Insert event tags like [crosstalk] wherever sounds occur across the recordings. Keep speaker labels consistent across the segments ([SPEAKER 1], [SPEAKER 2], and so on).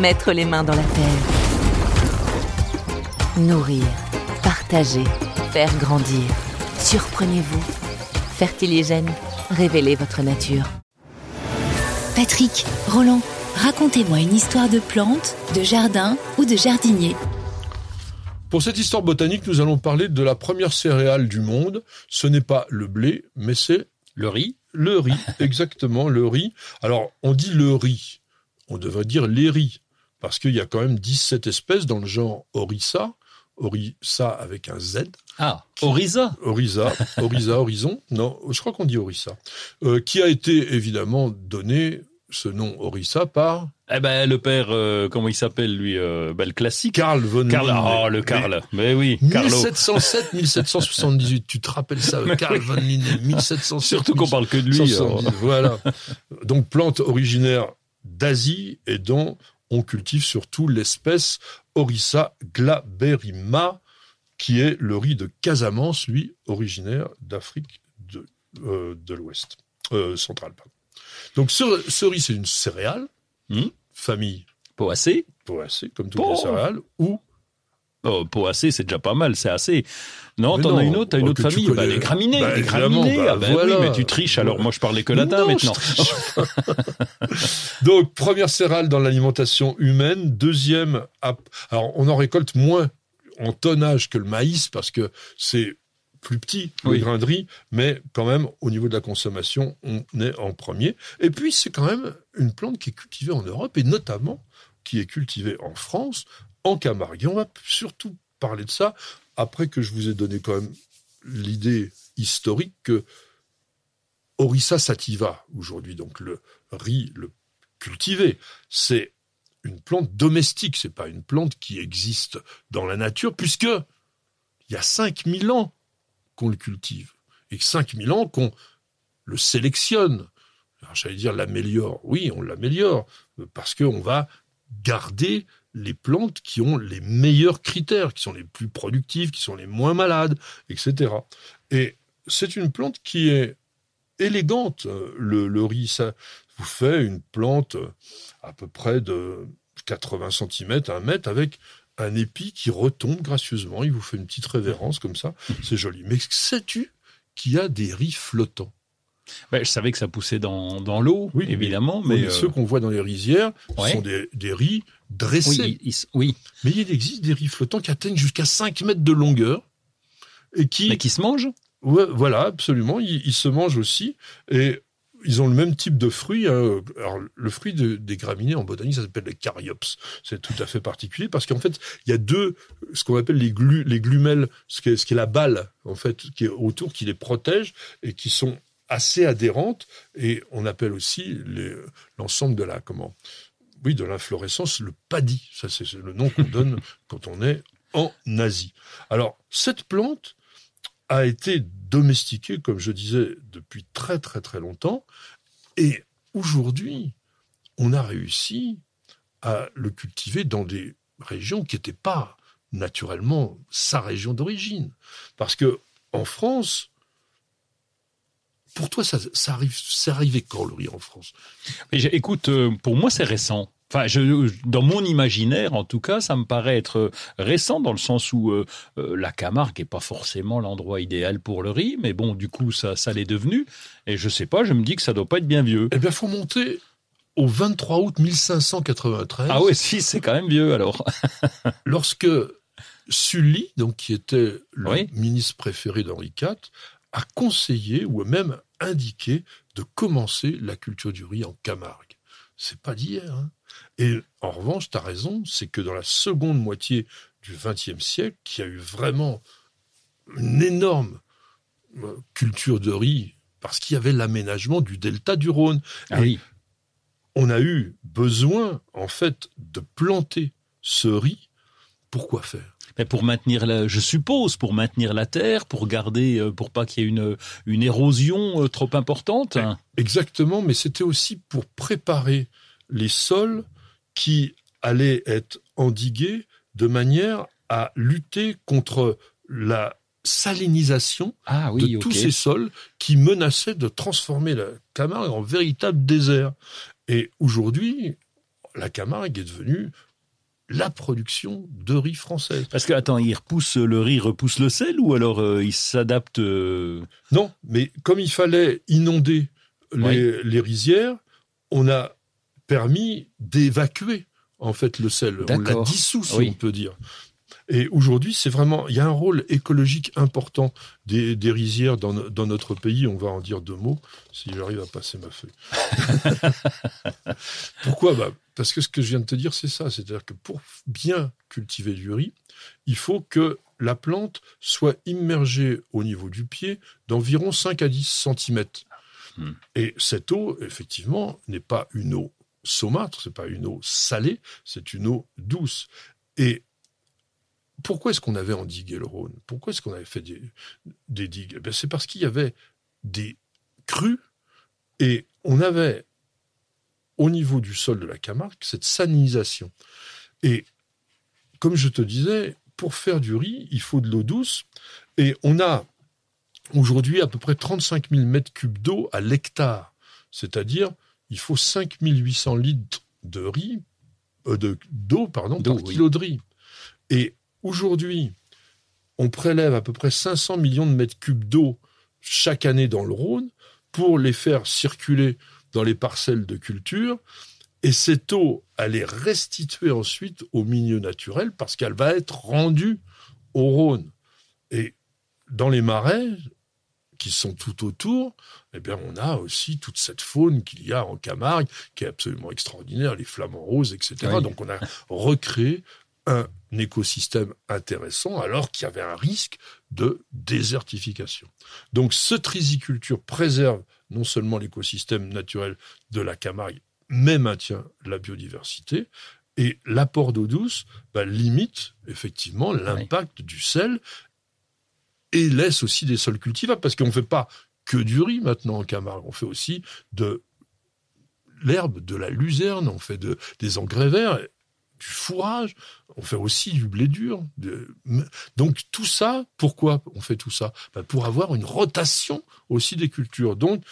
[SPEAKER 1] Mettre les mains dans la terre. Nourrir, partager, faire grandir. Surprenez-vous. Fertiligène, révélez votre nature.
[SPEAKER 2] Patrick, Roland, racontez-moi une histoire de plante, de jardin ou de jardinier.
[SPEAKER 3] Pour cette histoire botanique, nous allons parler de la première céréale du monde. Ce n'est pas le blé, mais c'est
[SPEAKER 4] le riz.
[SPEAKER 3] Le riz, [laughs] exactement, le riz. Alors, on dit le riz. On devrait dire les riz. Parce qu'il y a quand même 17 espèces dans le genre Orissa. Orissa avec un Z.
[SPEAKER 4] Ah, Orisa
[SPEAKER 3] Orisa, Orisa, Horizon. Non, je crois qu'on dit Orissa. Euh, qui a été évidemment donné ce nom Orissa par
[SPEAKER 4] eh ben le père, euh, comment il s'appelle lui euh, ben, Le classique.
[SPEAKER 3] Karl von
[SPEAKER 4] Karl, oh le Karl. Mais, oui,
[SPEAKER 3] 1707, 1778. Tu te rappelles ça [laughs] Karl von Linné, 1707.
[SPEAKER 4] Surtout qu'on parle que de lui.
[SPEAKER 3] Voilà. Donc plante originaire d'Asie et dont on cultive surtout l'espèce Orissa glaberrima, qui est le riz de Casamance, lui originaire d'Afrique de, euh, de l'Ouest euh, centrale. Donc ce, ce riz c'est une céréale Hmm? Famille.
[SPEAKER 4] Poacée.
[SPEAKER 3] Poacée, comme toutes les céréales. Ou
[SPEAKER 4] Oh, poacée, c'est déjà pas mal, c'est assez. Non, t'en as une autre, t'as une oh, autre famille, bah, les graminées, bah, les graminées. Bah, ah, bah oui, mais tu triches, alors moi je parlais que latin maintenant. [laughs]
[SPEAKER 3] Donc, première céréale dans l'alimentation humaine, deuxième, alors on en récolte moins en tonnage que le maïs parce que c'est plus petit, le grain de riz, mais quand même, au niveau de la consommation, on est en premier. Et puis, c'est quand même une plante qui est cultivée en Europe et notamment qui est cultivée en France, en Camargue. Et on va surtout parler de ça après que je vous ai donné quand même l'idée historique que Orissa sativa, aujourd'hui, donc le riz, le cultivé, c'est une plante domestique, c'est pas une plante qui existe dans la nature, puisque il y a 5000 ans, qu'on le cultive. Et 5000 ans qu'on le sélectionne. J'allais dire l'améliore. Oui, on l'améliore parce qu'on va garder les plantes qui ont les meilleurs critères, qui sont les plus productives, qui sont les moins malades, etc. Et c'est une plante qui est élégante. Le, le riz, ça vous fait une plante à peu près de 80 cm, 1 mètre, avec un épi qui retombe gracieusement, il vous fait une petite révérence comme ça, c'est joli. Mais sais-tu qu'il y a des riz flottants?
[SPEAKER 4] Je savais que ça poussait dans, dans l'eau, oui, évidemment. Mais,
[SPEAKER 3] ceux euh, qu'on voit dans les rizières sont des, des riz dressés.
[SPEAKER 4] Oui,
[SPEAKER 3] Mais il existe des riz flottants qui atteignent jusqu'à 5 mètres de longueur. Et qui,
[SPEAKER 4] mais qui se mangent?
[SPEAKER 3] Ouais, Voilà, absolument. Ils, ils, se mangent aussi. Et ils ont le même type de fruit. Hein. Alors, le fruit des graminées en botanique, ça s'appelle les caryops. C'est tout à fait particulier parce qu'en fait, il y a deux, ce qu'on appelle les, glu, les glumelles, ce qui, est, ce qui est la balle, en fait, qui est autour, qui les protège et qui sont assez adhérentes. Et on appelle aussi l'ensemble de la, comment, oui, de l'inflorescence, le paddy. Ça, c'est le nom qu'on donne [laughs] quand on est en Asie. Alors, cette plante a été domestiqué, comme je disais, depuis très très très longtemps. Et aujourd'hui, on a réussi à le cultiver dans des régions qui n'étaient pas naturellement sa région d'origine. Parce que en France, pour toi, ça, ça arrive, c'est arrivé quand le riz en France?
[SPEAKER 4] Écoute, euh, pour moi, c'est récent. Enfin, je, dans mon imaginaire, en tout cas, ça me paraît être récent dans le sens où euh, euh, la Camargue n'est pas forcément l'endroit idéal pour le riz, mais bon, du coup, ça, ça l'est devenu. Et je sais pas, je me dis que ça doit pas être bien vieux.
[SPEAKER 3] Eh bien, faut monter au 23 août 1593.
[SPEAKER 4] Ah oui, si, c'est quand même vieux alors. [laughs]
[SPEAKER 3] lorsque Sully, donc qui était le ministre préféré d'Henri IV, a conseillé ou a même indiqué de commencer la culture du riz en Camargue. C'est pas d'hier. Hein. Et en revanche, tu as raison, c'est que dans la seconde moitié du XXe siècle, qui a eu vraiment une énorme euh, culture de riz, parce qu'il y avait l'aménagement du delta du Rhône.
[SPEAKER 4] Ah oui.
[SPEAKER 3] on a eu besoin, en fait, de planter ce riz. Pourquoi faire?
[SPEAKER 4] Mais pour maintenir la, je suppose, pour maintenir la terre, pour garder, euh, pour pas qu'il y ait une, une érosion euh, trop importante.
[SPEAKER 3] Exactement, mais c'était aussi pour préparer les sols qui allaient être endigués de manière à lutter contre la salinisation
[SPEAKER 4] ah
[SPEAKER 3] de tous ces sols qui menaçaient de transformer la Camargue en véritable désert. Et aujourd'hui, la Camargue est devenue la production de riz français.
[SPEAKER 4] Parce que, attends, il repousse le riz, repousse le sel ou alors euh, il s'adapte euh
[SPEAKER 3] Non, mais comme il fallait inonder les, rizières, on a permis d'évacuer en fait le sel. On l'a dissous, si on peut dire. Et aujourd'hui, c'est vraiment, il y a un rôle écologique important des, rizières dans, notre pays. On va en dire deux mots, si j'arrive à passer ma feuille. [laughs] Pourquoi? Bah, Parce que ce que je viens de te dire, c'est ça. C'est-à-dire que pour bien cultiver du riz, il faut que la plante soit immergée au niveau du pied d'environ 5 à 10 cm. Hmm. Et cette eau, effectivement, n'est pas une eau saumâtre, c'est pas une eau salée, c'est une eau douce. Et pourquoi est-ce qu'on avait endigué le Rhône Pourquoi est-ce qu'on avait fait des, digues? Eh C'est parce qu'il y avait des crues et on avait au niveau du sol de la Camargue cette saninisation. Et comme je te disais, pour faire du riz, il faut de l'eau douce et on a aujourd'hui à peu près 35 000 mètres cubes d'eau à l'hectare. C'est-à-dire, il faut 5 800 litres de riz, euh, d'eau, pardon, par kilo de riz. Et Aujourd'hui, on prélève à peu près 500 millions de mètres cubes d'eau chaque année dans le Rhône pour les faire circuler dans les parcelles de culture. Et cette eau, elle est restituée ensuite au milieu naturel parce qu'elle va être rendue au Rhône. Et dans les marais qui sont tout autour, eh bien, on a aussi toute cette faune qu'il y a en Camargue, qui est absolument extraordinaire, les flamants roses, etc. Donc, on a recréé un écosystème intéressant alors qu'il y avait un risque de désertification. Donc cette riziculture préserve non seulement l'écosystème naturel de la Camargue, mais maintient la biodiversité. Et l'apport d'eau douce bah, limite effectivement l'impact du sel et laisse aussi des sols cultivables parce qu'on ne fait pas que du riz maintenant en Camargue, on fait aussi de l'herbe, de la luzerne, on fait de, des engrais verts du fourrage, on fait aussi du blé dur. Donc tout ça, pourquoi on fait tout ça? Ben, Pour avoir une rotation aussi des cultures. Donc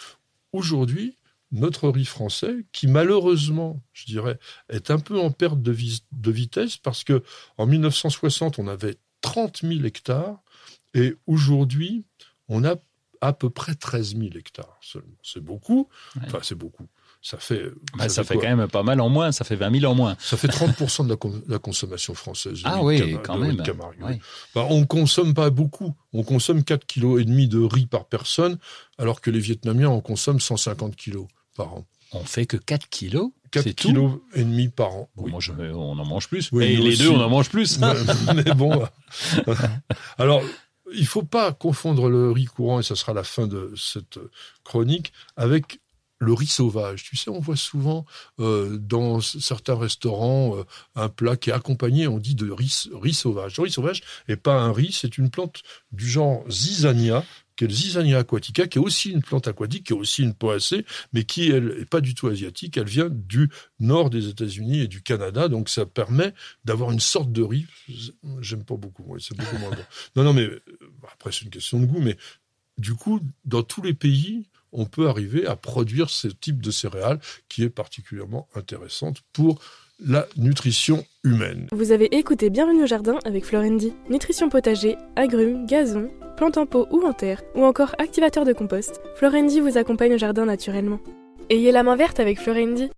[SPEAKER 3] aujourd'hui, notre riz français, qui malheureusement, je dirais, est un peu en perte de, de vitesse, parce que en 1960, on avait 30 000 hectares, et aujourd'hui, on a à peu près 13 000 hectares seulement. C'est beaucoup, enfin c'est beaucoup ça fait.
[SPEAKER 4] Bah, ça, fait, quand même pas mal en moins, ça fait 20 000 en moins.
[SPEAKER 3] Ça fait 30% de la, consommation française.
[SPEAKER 4] Ah oui, quand même.
[SPEAKER 3] Bah, on consomme pas beaucoup. On consomme 4,5 kg de riz par personne, alors que les Vietnamiens en consomment 150 kg par an.
[SPEAKER 4] On fait que 4 kilos
[SPEAKER 3] 4 kg et demi par an.
[SPEAKER 4] Bon, moi, on en mange plus. et les deux, on en mange plus. [laughs]
[SPEAKER 3] mais bon. [laughs] alors, il faut pas confondre le riz courant, et ce sera la fin de cette chronique, avec le riz sauvage. Tu sais, on voit souvent euh, dans certains restaurants euh, un plat qui est accompagné, on dit de riz, riz sauvage. Le riz sauvage n'est pas un riz, c'est une plante du genre Zizania, qui est le Zizania aquatica, qui est aussi une plante aquatique, qui est aussi une poacée, mais qui elle est pas du tout asiatique. Elle vient du nord des États-Unis et du Canada, donc ça permet d'avoir une sorte de riz. J'aime pas beaucoup, c'est beaucoup moins bon. Non, non, mais euh, après c'est une question de goût, mais du coup, dans tous les pays, on peut arriver à produire ce type de céréales qui est particulièrement intéressante pour la nutrition humaine.
[SPEAKER 5] Vous avez écouté Bienvenue au jardin avec Florendi. Nutrition potager, agrumes, gazon, plantes en pot ou en terre, ou encore activateur de compost, Florendi vous accompagne au jardin naturellement. Ayez la main verte avec Florendi.